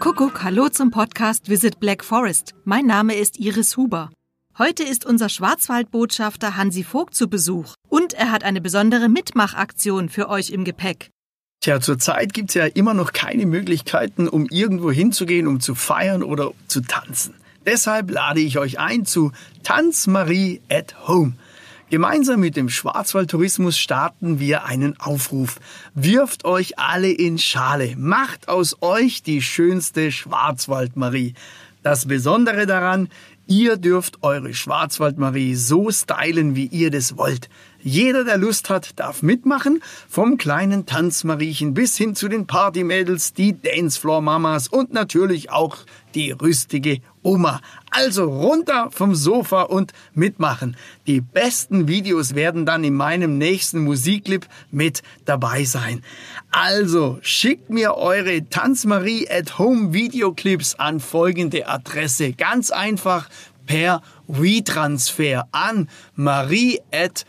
Kuckuck, hallo zum Podcast Visit Black Forest. Mein Name ist Iris Huber. Heute ist unser Schwarzwaldbotschafter Hansi Vogt zu Besuch und er hat eine besondere Mitmachaktion für euch im Gepäck. Tja, zurzeit gibt's ja immer noch keine Möglichkeiten, um irgendwo hinzugehen, um zu feiern oder zu tanzen. Deshalb lade ich euch ein zu Tanz Marie at Home. Gemeinsam mit dem Schwarzwaldtourismus starten wir einen Aufruf. Wirft euch alle in Schale. Macht aus euch die schönste Schwarzwaldmarie. Das Besondere daran, ihr dürft eure Schwarzwaldmarie so stylen, wie ihr das wollt. Jeder, der Lust hat, darf mitmachen, vom kleinen Tanzmariechen bis hin zu den Partymädels, die Dancefloor-Mamas und natürlich auch die rüstige Oma. Also runter vom Sofa und mitmachen. Die besten Videos werden dann in meinem nächsten Musikclip mit dabei sein. Also schickt mir eure Tanzmarie at Home Videoclips an folgende Adresse. Ganz einfach per WeTransfer an marie at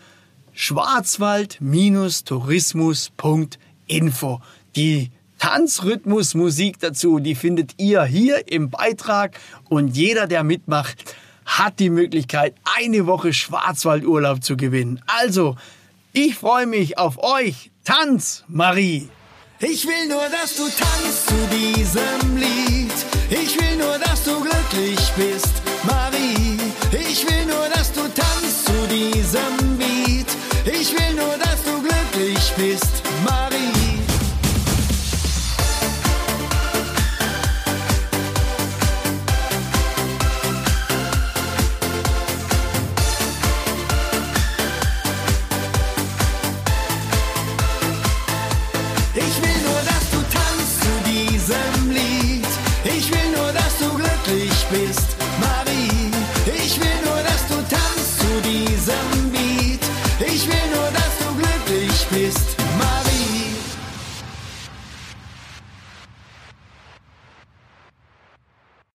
schwarzwald-tourismus.info. Die Tanzrhythmusmusik dazu, die findet ihr hier im Beitrag und jeder, der mitmacht, hat die Möglichkeit, eine Woche Schwarzwaldurlaub zu gewinnen. Also, ich freue mich auf euch. Tanz, Marie! Ich will nur, dass du tanzt zu diesem Lied. Ich will nur, dass du glücklich bist, diesem Beat. Ich will nur, dass du glücklich bist, Marie. Ich will nur, dass du tanzt zu diesem Lied. Ich will nur, dass du glücklich bist, Marie. Ich will Ich will nur, das.